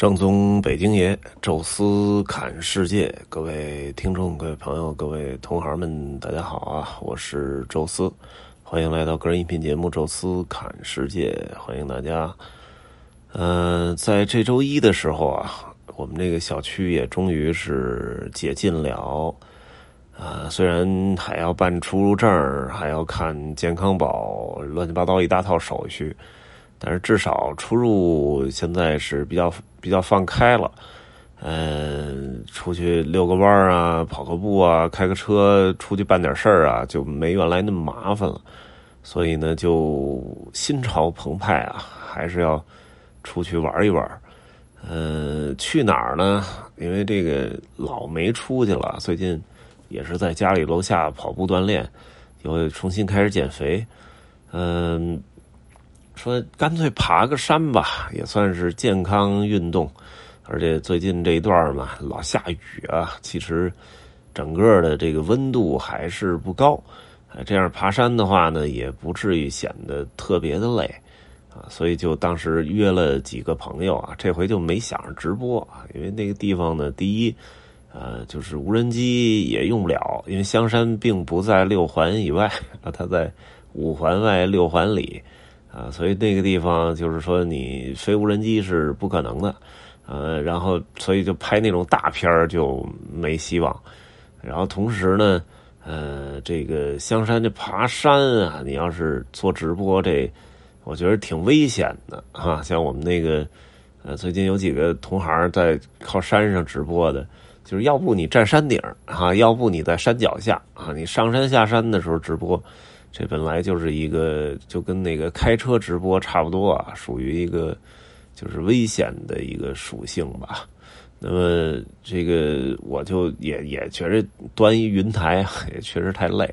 正宗北京爷，宙斯侃世界，各位听众、各位朋友、各位同行们，大家好啊！我是宙斯，欢迎来到个人音频节目《宙斯侃世界》，欢迎大家。呃，在这周一的时候啊，我们这个小区也终于是解禁了。啊，虽然还要办出入证，还要看健康宝，乱七八糟一大套手续。但是至少出入现在是比较比较放开了，嗯，出去遛个弯啊，跑个步啊，开个车出去办点事儿啊，就没原来那么麻烦了。所以呢，就心潮澎湃啊，还是要出去玩一玩。呃，去哪儿呢？因为这个老没出去了，最近也是在家里楼下跑步锻炼，又重新开始减肥，嗯。说干脆爬个山吧，也算是健康运动。而且最近这一段嘛，老下雨啊，其实整个的这个温度还是不高。这样爬山的话呢，也不至于显得特别的累啊。所以就当时约了几个朋友啊，这回就没想着直播啊，因为那个地方呢，第一，呃，就是无人机也用不了，因为香山并不在六环以外啊，它在五环外六环里。啊，所以那个地方就是说，你飞无人机是不可能的，呃，然后所以就拍那种大片儿就没希望。然后同时呢，呃，这个香山这爬山啊，你要是做直播，这我觉得挺危险的啊。像我们那个，呃，最近有几个同行在靠山上直播的，就是要不你站山顶啊，要不你在山脚下啊，你上山下山的时候直播。这本来就是一个就跟那个开车直播差不多啊，属于一个就是危险的一个属性吧。那么这个我就也也觉着端一云台也确实太累，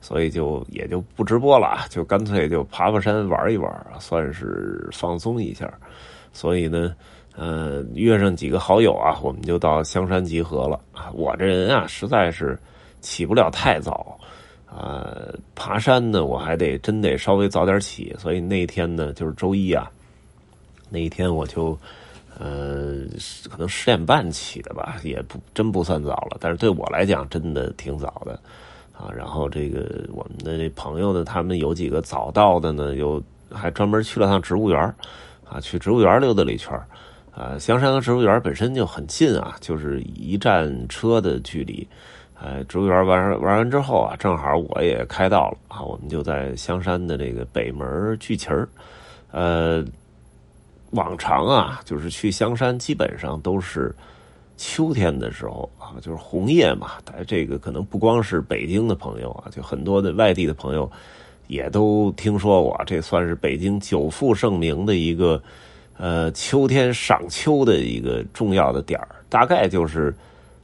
所以就也就不直播了，就干脆就爬爬山玩一玩，算是放松一下。所以呢，呃，约上几个好友啊，我们就到香山集合了。我这人啊，实在是起不了太早。啊，爬山呢，我还得真得稍微早点起，所以那天呢，就是周一啊，那一天我就，呃，可能十点半起的吧，也不真不算早了，但是对我来讲，真的挺早的啊。然后这个我们的这朋友呢，他们有几个早到的呢，有还专门去了趟植物园啊，去植物园溜达了一圈啊。香山和植物园本身就很近啊，就是一站车的距离。哎，植物园玩玩完之后啊，正好我也开到了啊，我们就在香山的这个北门聚齐儿。呃，往常啊，就是去香山基本上都是秋天的时候啊，就是红叶嘛。这个可能不光是北京的朋友啊，就很多的外地的朋友也都听说过，这算是北京久负盛名的一个呃秋天赏秋的一个重要的点儿，大概就是。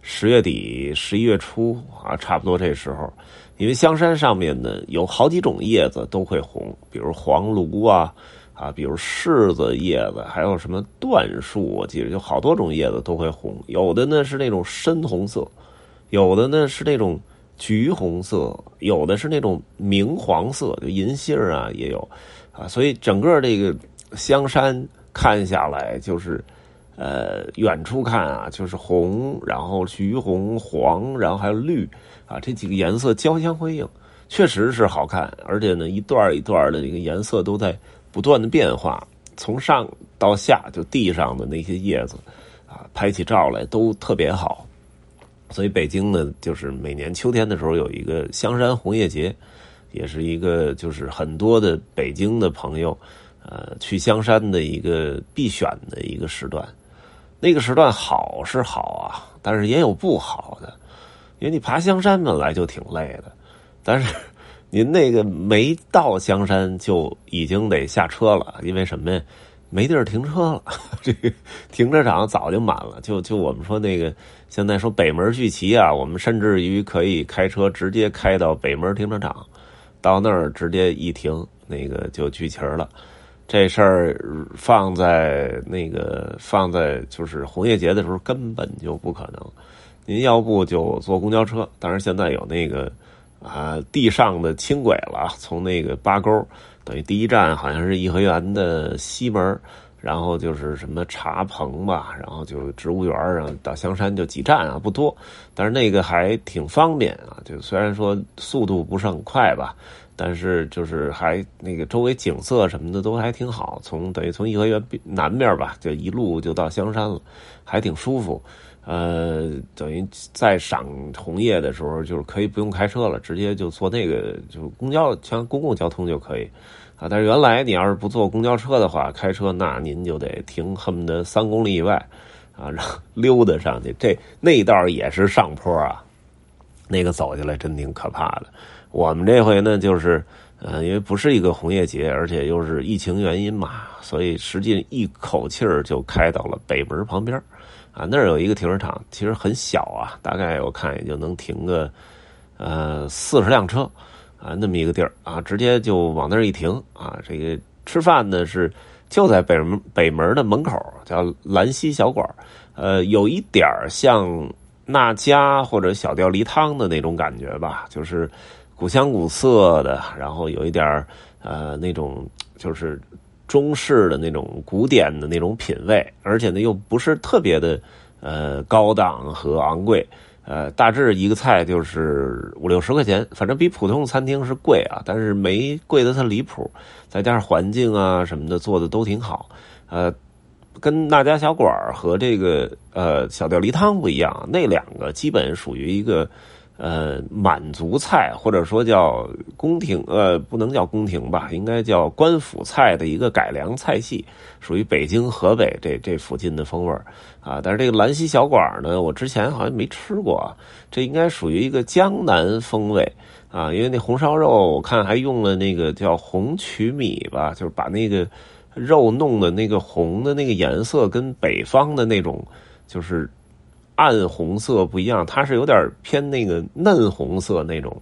十月底、十一月初啊，差不多这时候，因为香山上面呢有好几种叶子都会红，比如黄芦啊，啊，比如柿子叶子，还有什么椴树，我记得就好多种叶子都会红。有的呢是那种深红色，有的呢是那种橘红色，有的是那种明黄色，就银杏啊也有啊。所以整个这个香山看下来就是。呃，远处看啊，就是红，然后橘红、黄，然后还有绿，啊，这几个颜色交相辉映，确实是好看。而且呢，一段一段的这个颜色都在不断的变化，从上到下，就地上的那些叶子，啊，拍起照来都特别好。所以北京呢，就是每年秋天的时候有一个香山红叶节，也是一个就是很多的北京的朋友，呃，去香山的一个必选的一个时段。那个时段好是好啊，但是也有不好的，因为你爬香山本来就挺累的，但是您那个没到香山就已经得下车了，因为什么呀？没地儿停车了，这个停车场早就满了。就就我们说那个现在说北门聚齐啊，我们甚至于可以开车直接开到北门停车场，到那儿直接一停，那个就聚齐了。这事儿放在那个放在就是红叶节的时候根本就不可能，您要不就坐公交车，当然现在有那个啊地上的轻轨了，从那个八沟等于第一站好像是颐和园的西门，然后就是什么茶棚吧，然后就植物园啊，到香山就几站啊，不多，但是那个还挺方便啊。就虽然说速度不是很快吧，但是就是还那个周围景色什么的都还挺好。从等于从颐和园南面吧，就一路就到香山了，还挺舒服。呃，等于在赏红叶的时候，就是可以不用开车了，直接就坐那个就公交，像公共交通就可以但是原来你要是不坐公交车的话，开车那您就得停，恨不得三公里以外啊，然后 溜达上去。这那道也是上坡啊，那个走下来真挺可怕的。我们这回呢，就是呃，因为不是一个红叶节，而且又是疫情原因嘛，所以实际一口气儿就开到了北门旁边。啊，那儿有一个停车场，其实很小啊，大概我看也就能停个呃四十辆车啊，那么一个地儿啊，直接就往那儿一停啊。这个吃饭呢是就在北门北门的门口，叫兰溪小馆呃，有一点像那家或者小吊梨汤的那种感觉吧，就是古香古色的，然后有一点呃那种就是。中式的那种古典的那种品味，而且呢又不是特别的呃高档和昂贵，呃大致一个菜就是五六十块钱，反正比普通餐厅是贵啊，但是没贵的它离谱，再加上环境啊什么的做的都挺好，呃跟那家小馆和这个呃小吊梨汤不一样，那两个基本属于一个。呃，满族菜或者说叫宫廷，呃，不能叫宫廷吧，应该叫官府菜的一个改良菜系，属于北京、河北这这附近的风味啊。但是这个兰溪小馆呢，我之前好像没吃过，这应该属于一个江南风味啊。因为那红烧肉，我看还用了那个叫红曲米吧，就是把那个肉弄的那个红的那个颜色跟北方的那种就是。暗红色不一样，它是有点偏那个嫩红色那种，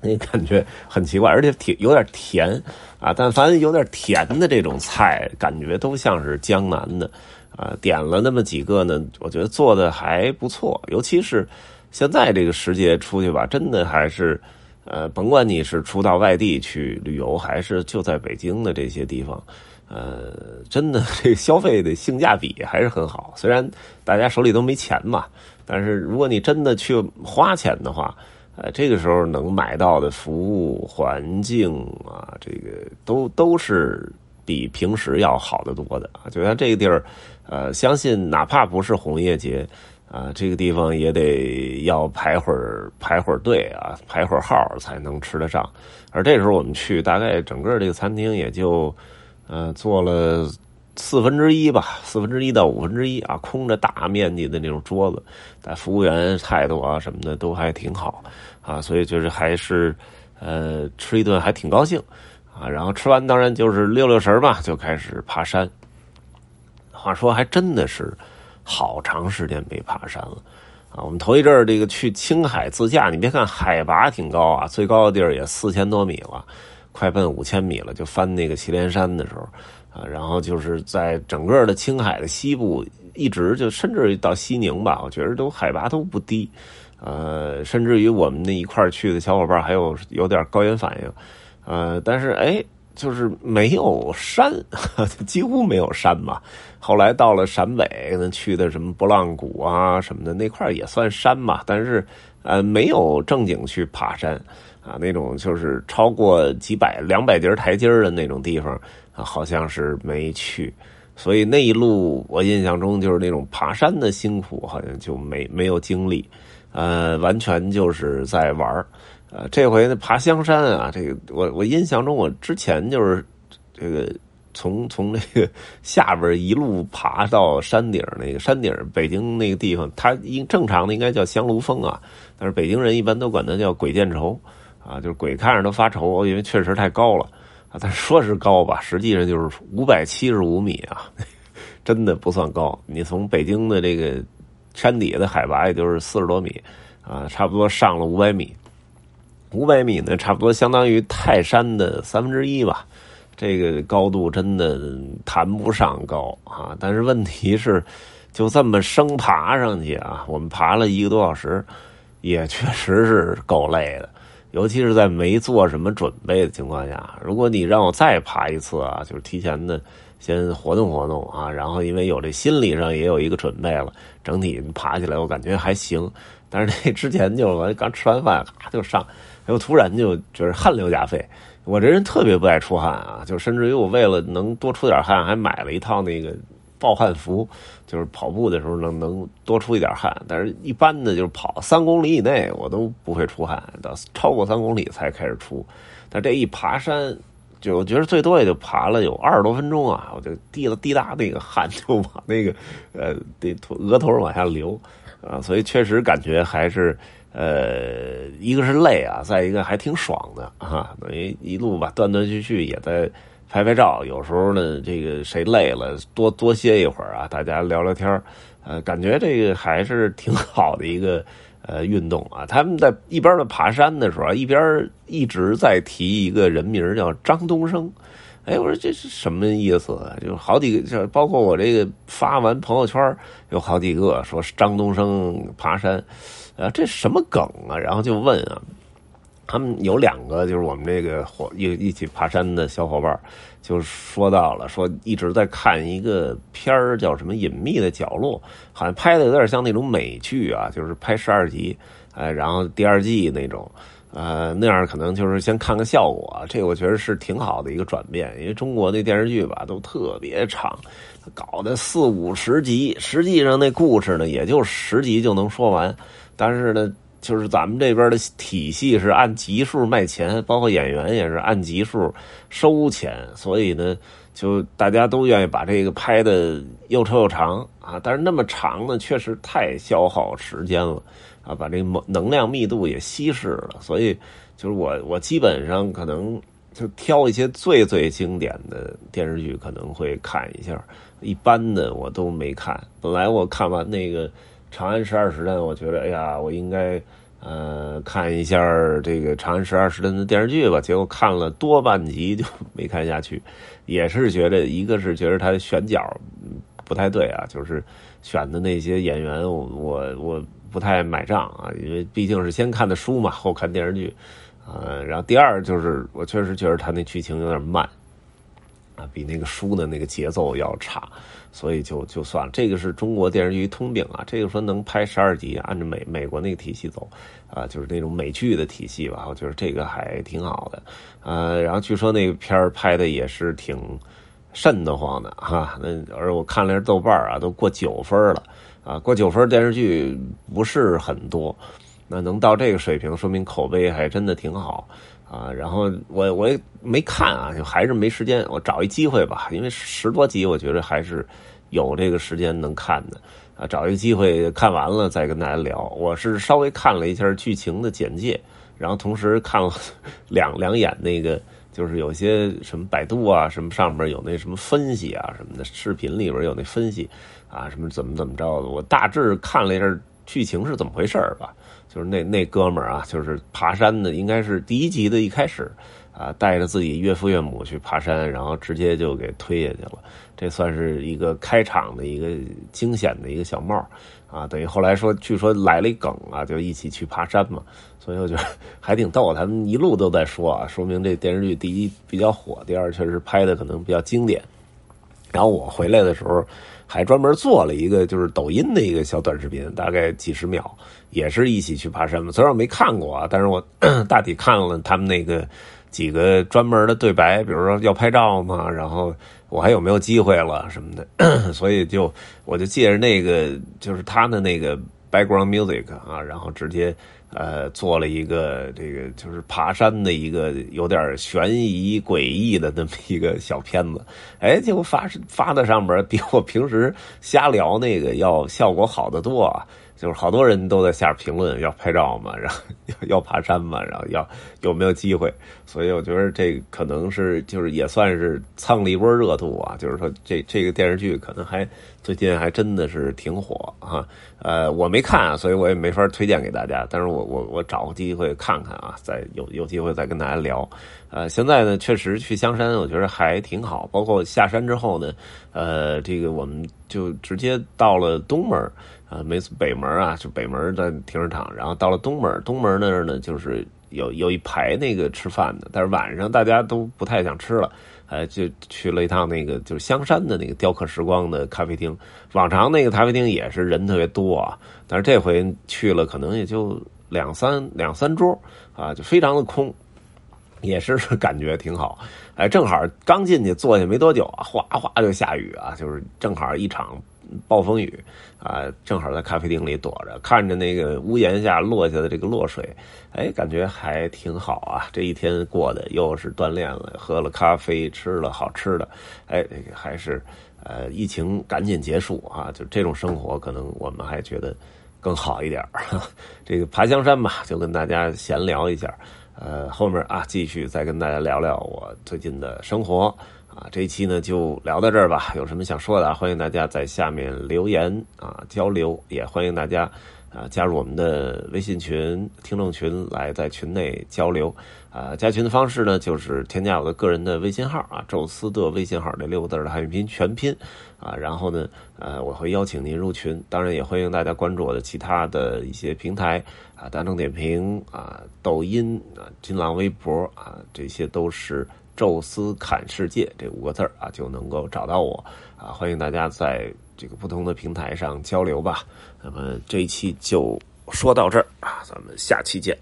那感觉很奇怪，而且挺有点甜啊。但凡有点甜的这种菜，感觉都像是江南的啊。点了那么几个呢，我觉得做的还不错。尤其是现在这个时节出去吧，真的还是呃，甭管你是出到外地去旅游，还是就在北京的这些地方。呃，真的，这个消费的性价比还是很好。虽然大家手里都没钱嘛，但是如果你真的去花钱的话，呃，这个时候能买到的服务、环境啊，这个都都是比平时要好得多的啊。就像这个地儿，呃，相信哪怕不是红叶节啊，这个地方也得要排会儿排会儿队啊，排会儿号才能吃得上。而这时候我们去，大概整个这个餐厅也就。呃，做了四分之一吧，四分之一到五分之一啊，空着大面积的那种桌子，但服务员态度啊什么的都还挺好啊，所以就是还是呃吃一顿还挺高兴啊。然后吃完当然就是溜溜神吧，就开始爬山。话说还真的是好长时间没爬山了啊。我们头一阵儿这个去青海自驾，你别看海拔挺高啊，最高的地儿也四千多米了。快奔五千米了，就翻那个祁连山的时候，啊，然后就是在整个的青海的西部，一直就甚至到西宁吧，我觉得都海拔都不低，呃，甚至于我们那一块去的小伙伴还有有点高原反应，呃，但是哎，就是没有山，几乎没有山嘛。后来到了陕北，去的什么波浪谷啊什么的那块也算山嘛，但是呃，没有正经去爬山。啊，那种就是超过几百、两百节台阶的那种地方，啊，好像是没去，所以那一路我印象中就是那种爬山的辛苦，好像就没没有经历，呃，完全就是在玩呃，这回呢爬香山啊，这个我我印象中我之前就是这个从从那个下边一路爬到山顶，那个山顶北京那个地方，它应正常的应该叫香炉峰啊，但是北京人一般都管它叫鬼见愁。啊，就是鬼看着都发愁，因为确实太高了啊。但说是高吧，实际上就是五百七十五米啊，真的不算高。你从北京的这个山底下的海拔，也就是四十多米啊，差不多上了五百米。五百米呢，差不多相当于泰山的三分之一吧。这个高度真的谈不上高啊，但是问题是，就这么生爬上去啊，我们爬了一个多小时，也确实是够累的。尤其是在没做什么准备的情况下，如果你让我再爬一次啊，就是提前的先活动活动啊，然后因为有这心理上也有一个准备了，整体爬起来我感觉还行。但是那之前就我刚吃完饭咔就上，又突然就觉得汗流浃背。我这人特别不爱出汗啊，就甚至于我为了能多出点汗，还买了一套那个暴汗服，就是跑步的时候能能多出一点汗。但是一般的就是跑三公里以内我都不会出汗，到超过三公里才开始出。但这一爬山。就我觉得最多也就爬了有二十多分钟啊，我就滴了滴答那个汗就往那个呃这额头往下流啊，所以确实感觉还是呃一个是累啊，再一个还挺爽的啊，等于一路吧断断续续也在拍拍照，有时候呢这个谁累了多多歇一会儿啊，大家聊聊天呃，感觉这个还是挺好的一个。呃，运动啊，他们在一边的爬山的时候，一边一直在提一个人名叫张东升。哎，我说这是什么意思？就好几个，就包括我这个发完朋友圈，有好几个说张东升爬山，啊，这什么梗啊？然后就问啊。他们有两个，就是我们这个伙一一起爬山的小伙伴，就说到了，说一直在看一个片儿，叫什么《隐秘的角落》，好像拍的有点像那种美剧啊，就是拍十二集，哎，然后第二季那种，呃，那样可能就是先看个效果。这我觉得是挺好的一个转变，因为中国那电视剧吧都特别长，搞的四五十集，实际上那故事呢也就十集就能说完，但是呢。就是咱们这边的体系是按集数卖钱，包括演员也是按集数收钱，所以呢，就大家都愿意把这个拍的又臭又长啊。但是那么长呢，确实太消耗时间了啊，把这能能量密度也稀释了。所以，就是我我基本上可能就挑一些最最经典的电视剧可能会看一下，一般的我都没看。本来我看完那个。《长安十二时辰》，我觉得，哎呀，我应该，呃，看一下这个《长安十二时辰》的电视剧吧。结果看了多半集就 没看下去，也是觉得，一个是觉得他选角不太对啊，就是选的那些演员，我我我不太买账啊，因为毕竟是先看的书嘛，后看电视剧，呃，然后第二就是我确实觉得他那剧情有点慢。啊，比那个书的那个节奏要差，所以就就算了。这个是中国电视剧通病啊。这个说能拍十二集，按照美美国那个体系走，啊，就是那种美剧的体系吧。我觉得这个还挺好的。呃，然后据说那个片拍的也是挺瘆得慌的哈。那而我看了下豆瓣啊，都过九分了啊，过九分电视剧不是很多。那能到这个水平，说明口碑还真的挺好。啊，然后我我也没看啊，就还是没时间。我找一机会吧，因为十多集，我觉得还是有这个时间能看的啊。找一机会看完了再跟大家聊。我是稍微看了一下剧情的简介，然后同时看了两两眼那个，就是有些什么百度啊什么上面有那什么分析啊什么的，视频里边有那分析啊什么怎么怎么着的。我大致看了一下剧情是怎么回事吧。就是那那哥们儿啊，就是爬山的，应该是第一集的一开始，啊，带着自己岳父岳母去爬山，然后直接就给推下去了。这算是一个开场的一个惊险的一个小帽啊。等于后来说，据说来了一梗啊，就一起去爬山嘛。所以我觉得 还挺逗，他们一路都在说啊，说明这电视剧第一比较火，第二确实拍的可能比较经典。然后我回来的时候。还专门做了一个就是抖音的一个小短视频，大概几十秒，也是一起去爬山嘛。虽然我没看过啊，但是我 大体看了他们那个几个专门的对白，比如说要拍照嘛，然后我还有没有机会了什么的，所以就我就借着那个就是他的那个 background music 啊，然后直接。呃，做了一个这个就是爬山的一个有点悬疑诡异的那么一个小片子，哎，结果发发到上面比我平时瞎聊那个要效果好得多啊。就是好多人都在下评论要拍照嘛，然后要爬山嘛，然后要有没有机会，所以我觉得这可能是就是也算是蹭了一波热度啊。就是说这这个电视剧可能还最近还真的是挺火啊。呃，我没看，所以我也没法推荐给大家。但是我我我找个机会看看啊，再有有机会再跟大家聊。呃，现在呢确实去香山，我觉得还挺好。包括下山之后呢，呃，这个我们就直接到了东门。啊，没北门啊，就北门的停车场，然后到了东门，东门那儿呢，就是有有一排那个吃饭的，但是晚上大家都不太想吃了，哎，就去了一趟那个就是香山的那个雕刻时光的咖啡厅。往常那个咖啡厅也是人特别多啊，但是这回去了可能也就两三两三桌啊，就非常的空，也是 感觉挺好。哎，正好刚进去坐下没多久啊，哗哗就下雨啊，就是正好一场。暴风雨啊，正好在咖啡厅里躲着，看着那个屋檐下落下的这个落水，哎，感觉还挺好啊。这一天过的又是锻炼了，喝了咖啡，吃了好吃的，哎，还是呃，疫情赶紧结束啊！就这种生活，可能我们还觉得更好一点。这个爬香山吧，就跟大家闲聊一下。呃，后面啊，继续再跟大家聊聊我最近的生活。啊，这一期呢就聊到这儿吧。有什么想说的，欢迎大家在下面留言啊交流，也欢迎大家啊加入我们的微信群、听众群来在群内交流。啊，加群的方式呢就是添加我的个人的微信号啊，宙斯的微信号这六个字的汉语拼音全拼啊，然后呢呃我会邀请您入群。当然也欢迎大家关注我的其他的一些平台啊，大众点评啊、抖音啊、新浪微博啊，这些都是。宙斯侃世界这五个字啊，就能够找到我啊！欢迎大家在这个不同的平台上交流吧。那么这一期就说到这儿啊，咱们下期见。